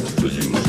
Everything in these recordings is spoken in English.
外国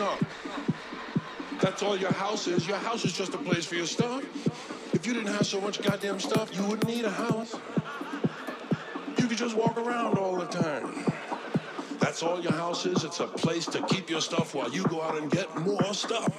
stuff. That's all your house is. Your house is just a place for your stuff. If you didn't have so much goddamn stuff, you wouldn't need a house. You could just walk around all the time. That's all your house is. It's a place to keep your stuff while you go out and get more stuff.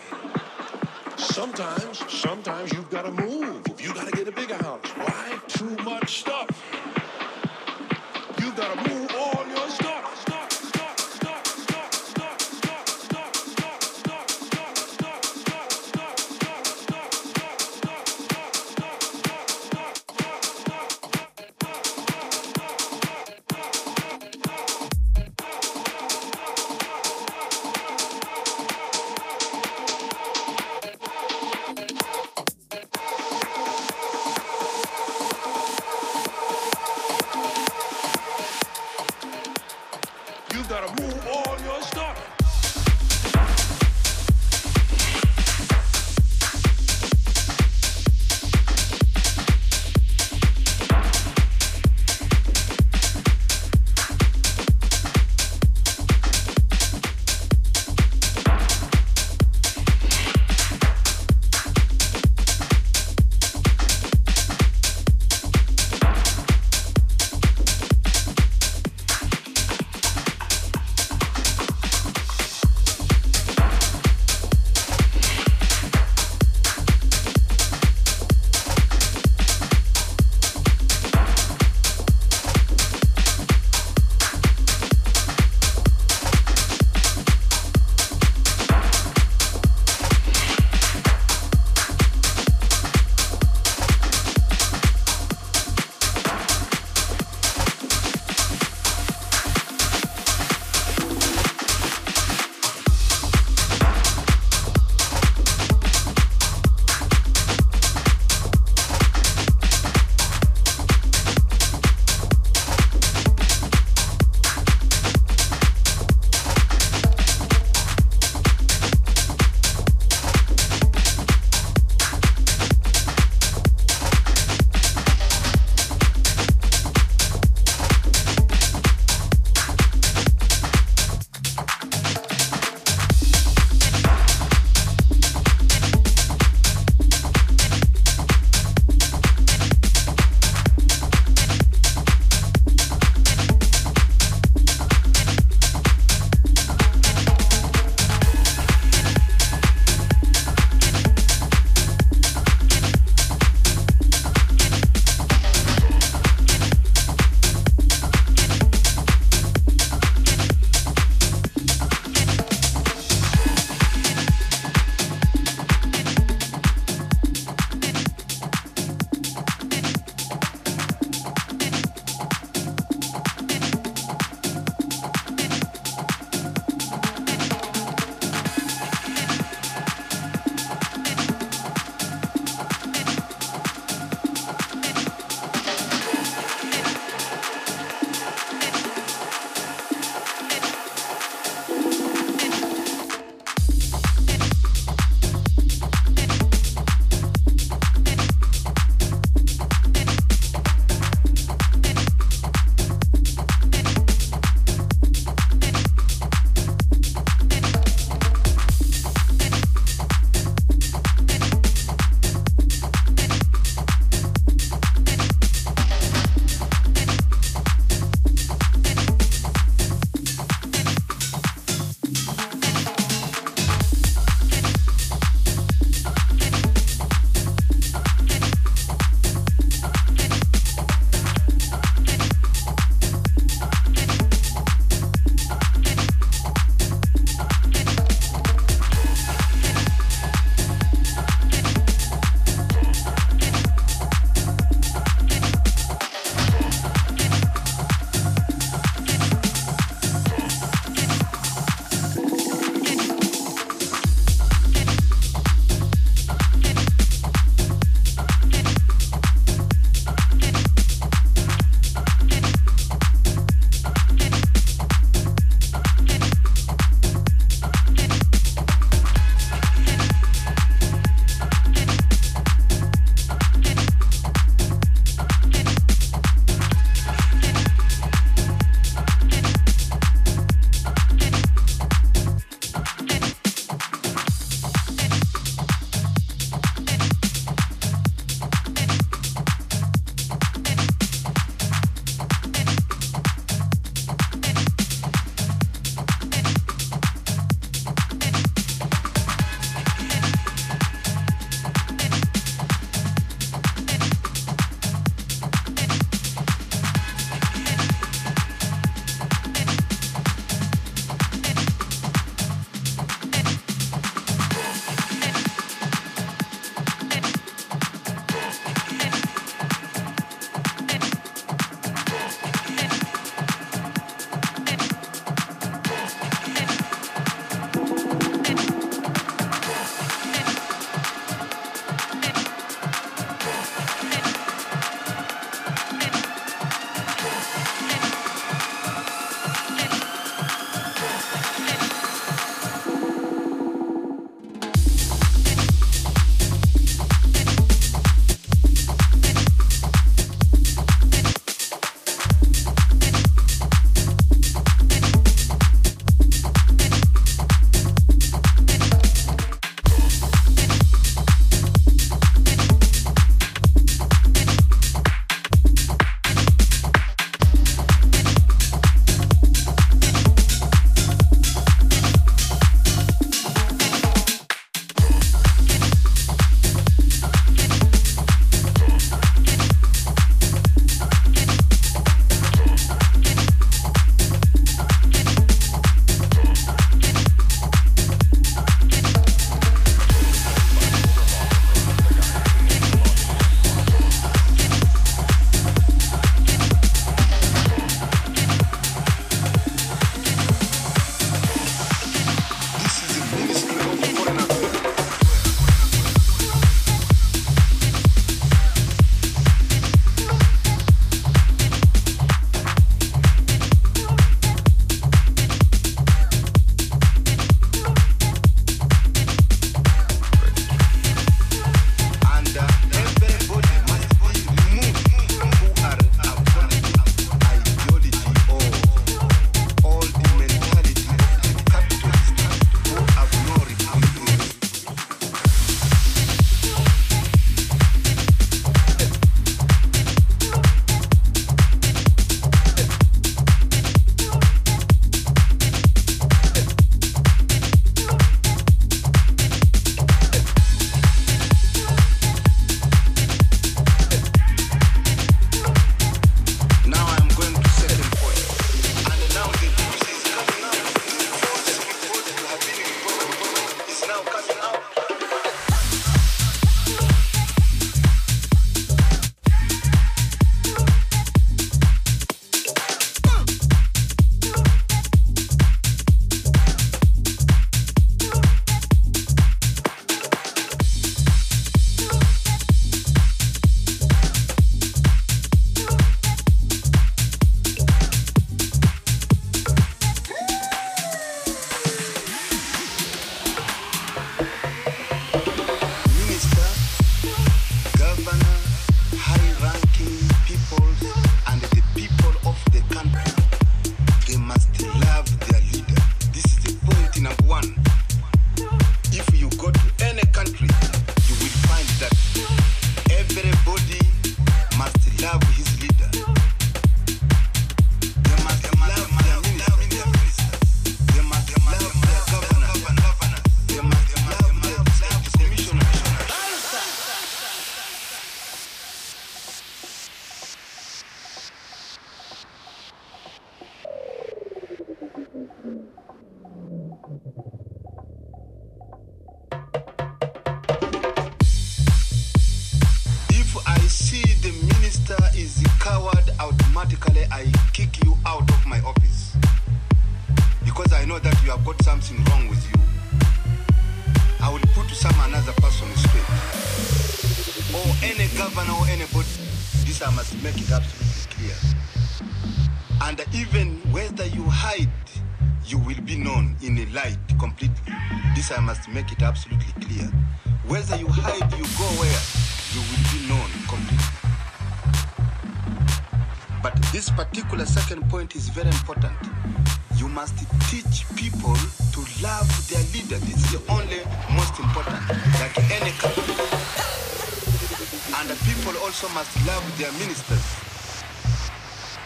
love their ministers.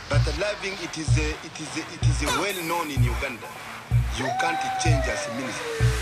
But loving it is a, it is a, it is a well known in Uganda. You can't change as a minister.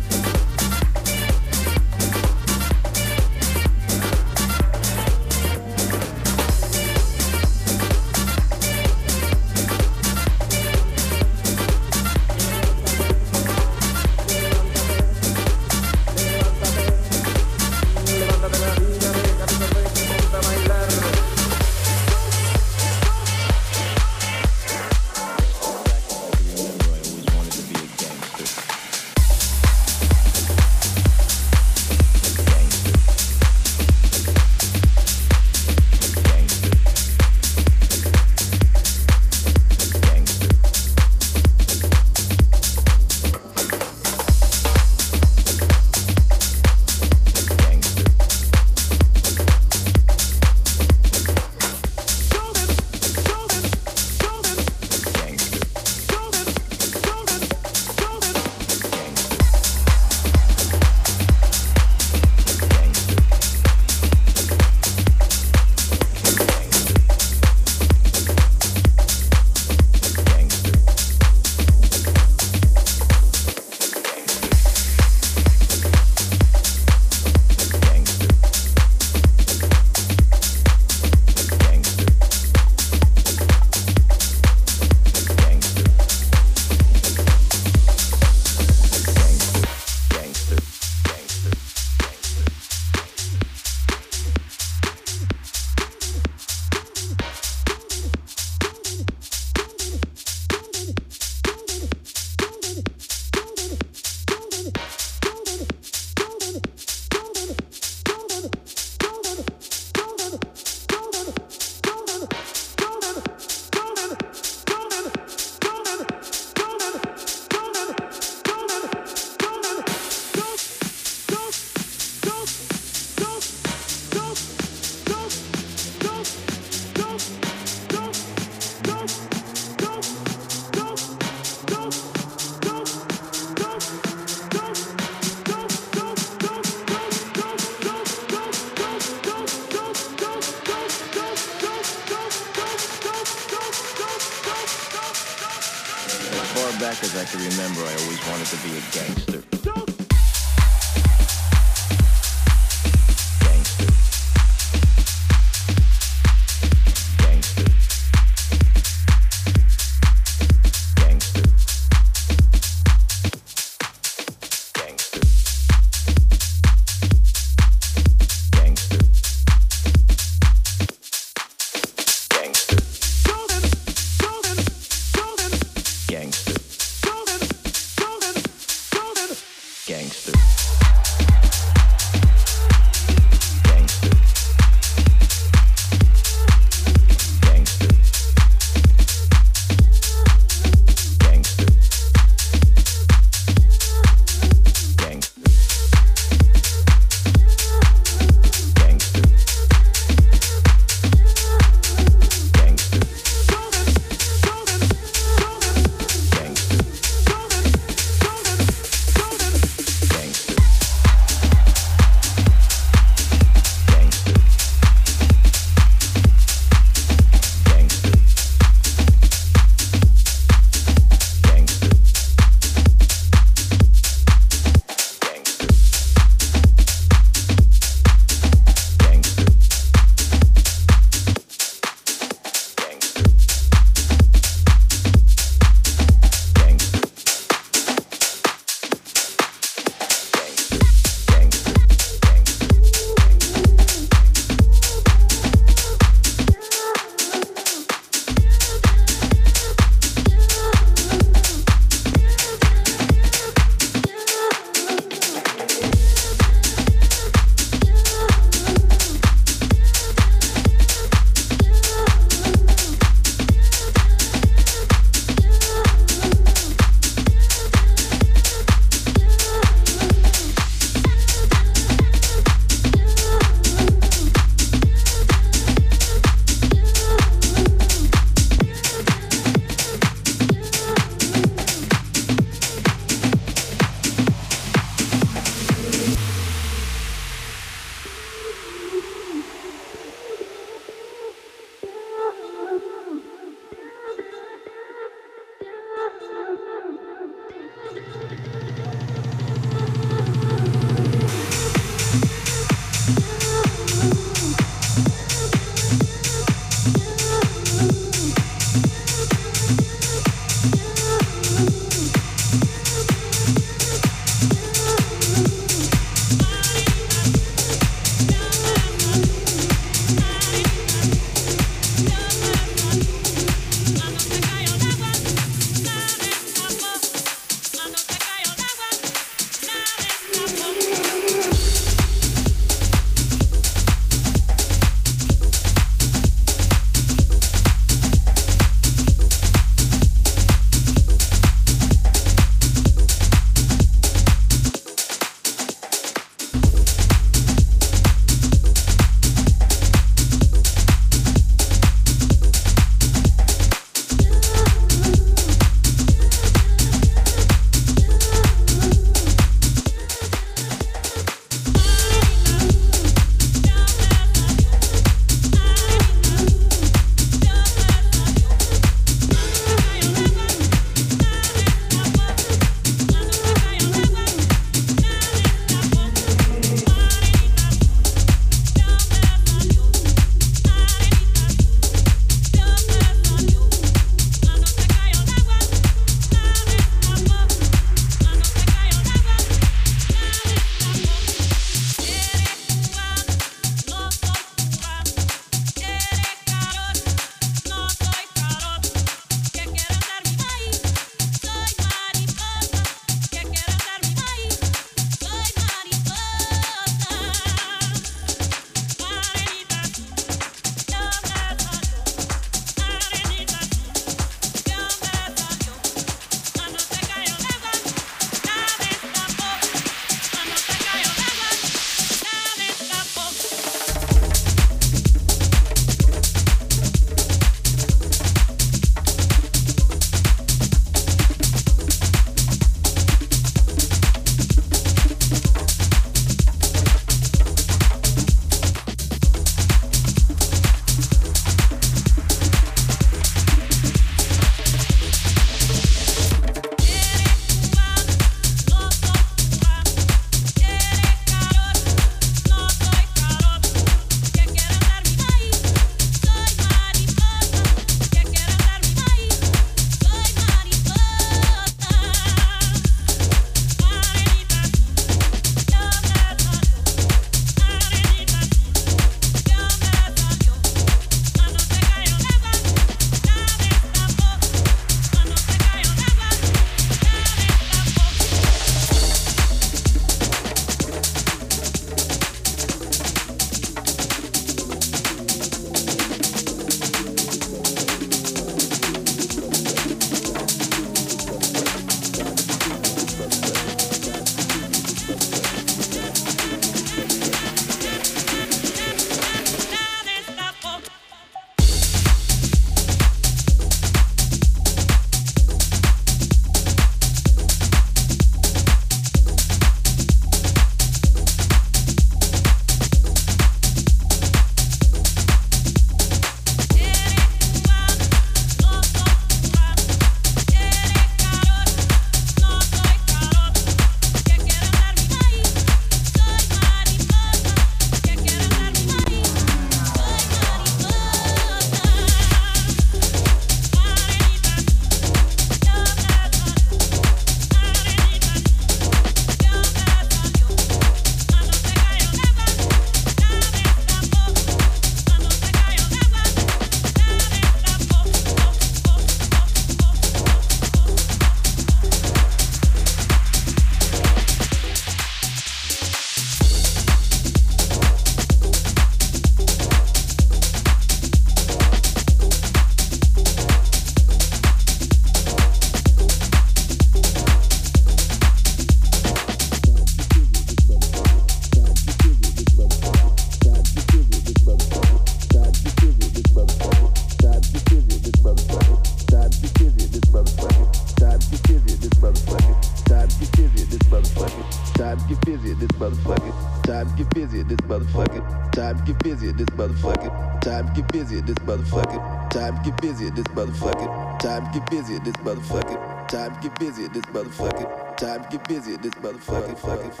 busy at this motherfucking fucking.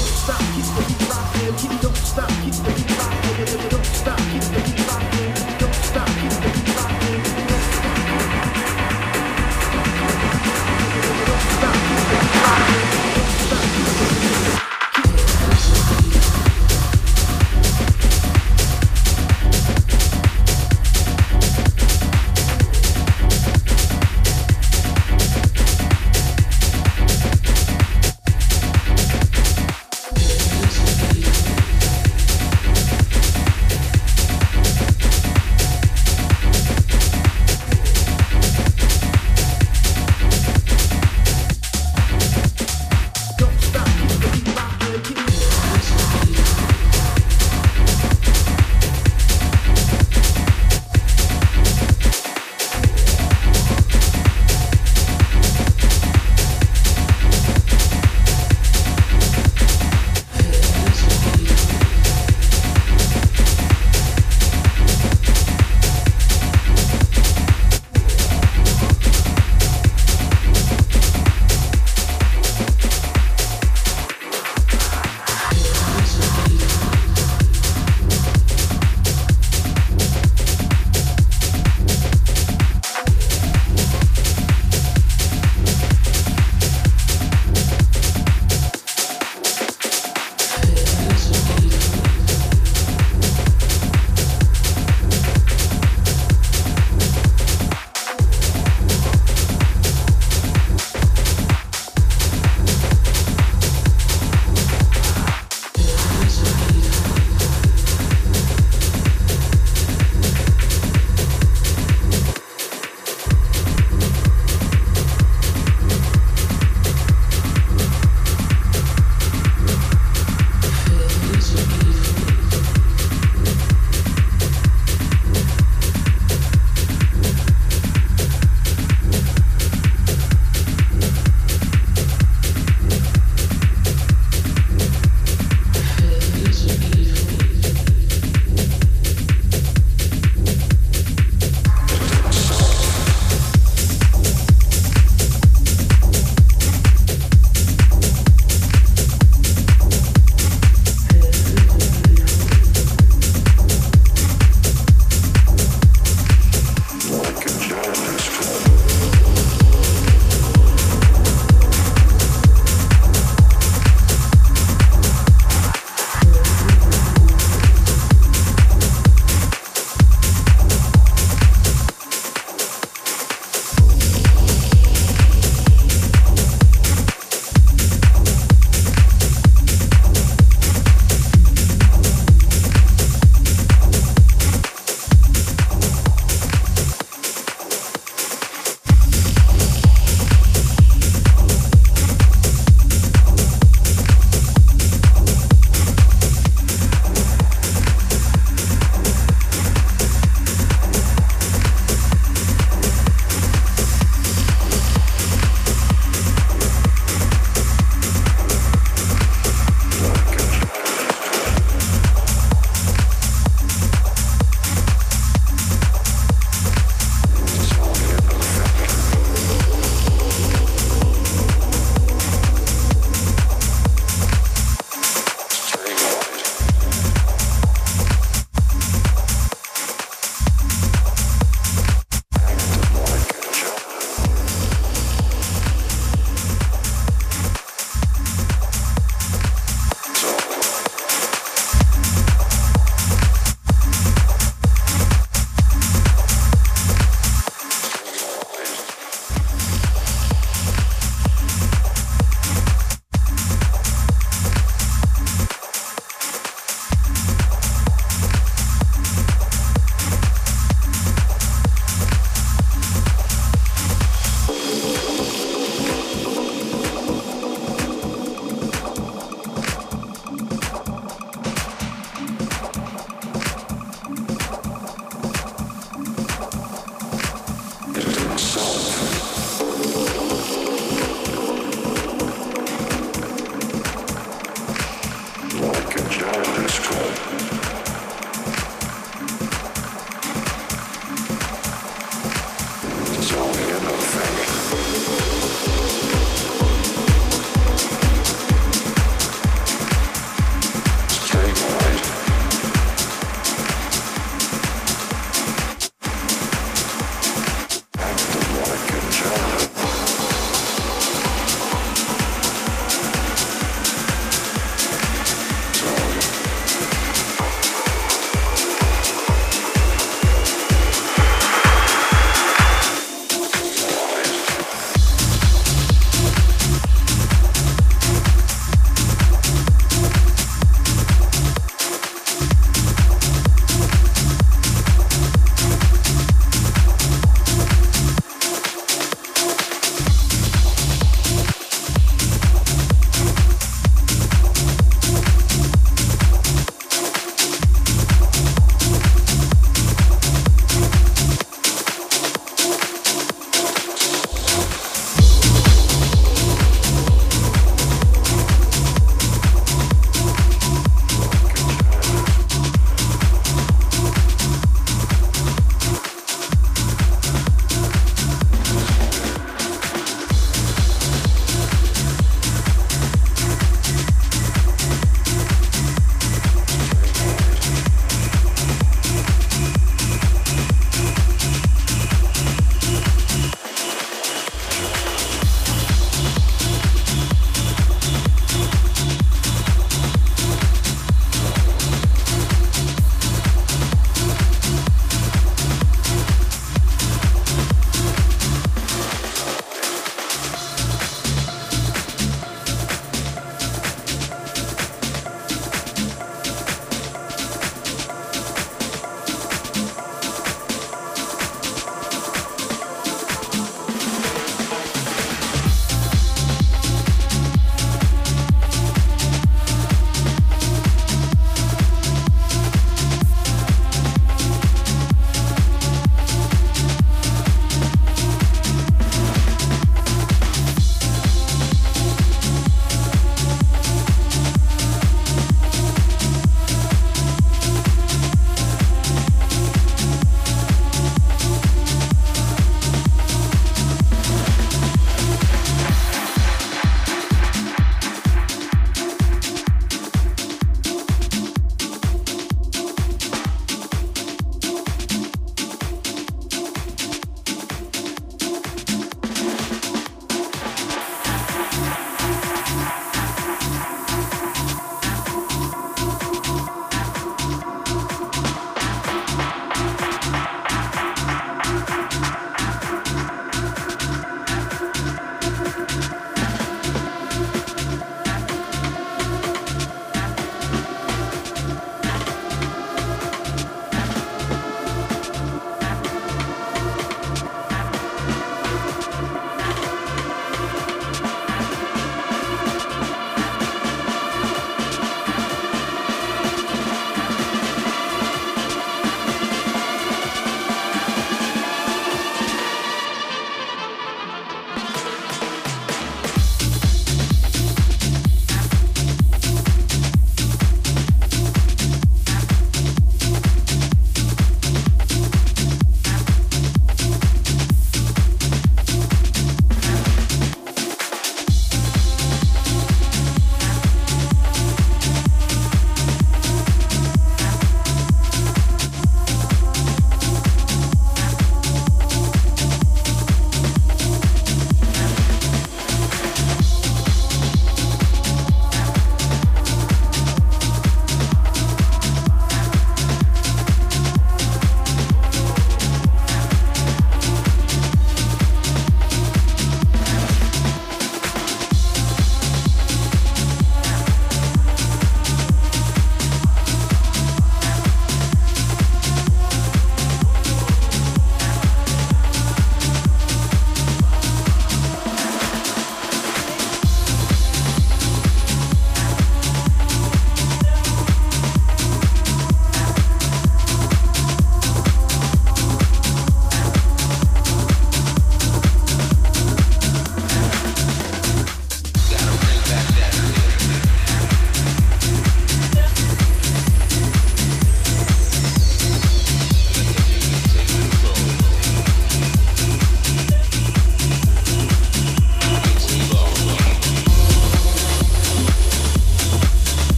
don't stop, keep the beat rocking. it, don't stop, keep the